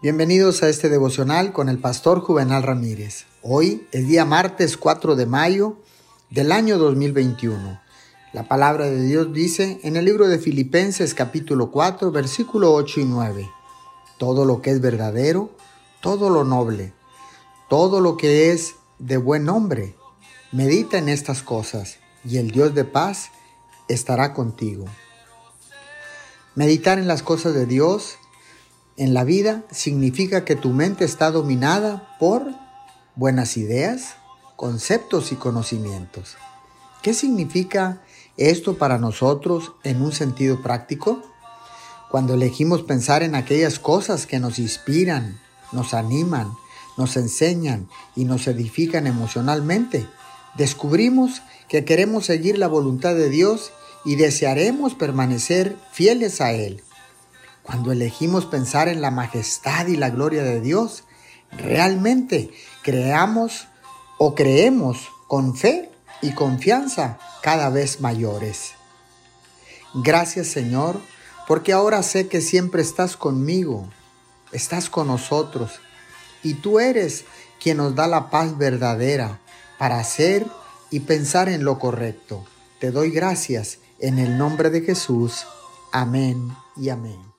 Bienvenidos a este devocional con el pastor Juvenal Ramírez. Hoy es día martes 4 de mayo del año 2021. La palabra de Dios dice en el libro de Filipenses capítulo 4 versículo 8 y 9. Todo lo que es verdadero, todo lo noble, todo lo que es de buen nombre, medita en estas cosas y el Dios de paz estará contigo. Meditar en las cosas de Dios en la vida significa que tu mente está dominada por buenas ideas, conceptos y conocimientos. ¿Qué significa esto para nosotros en un sentido práctico? Cuando elegimos pensar en aquellas cosas que nos inspiran, nos animan, nos enseñan y nos edifican emocionalmente, descubrimos que queremos seguir la voluntad de Dios y desearemos permanecer fieles a Él. Cuando elegimos pensar en la majestad y la gloria de Dios, realmente creamos o creemos con fe y confianza cada vez mayores. Gracias Señor, porque ahora sé que siempre estás conmigo, estás con nosotros, y tú eres quien nos da la paz verdadera para hacer y pensar en lo correcto. Te doy gracias en el nombre de Jesús. Amén y amén.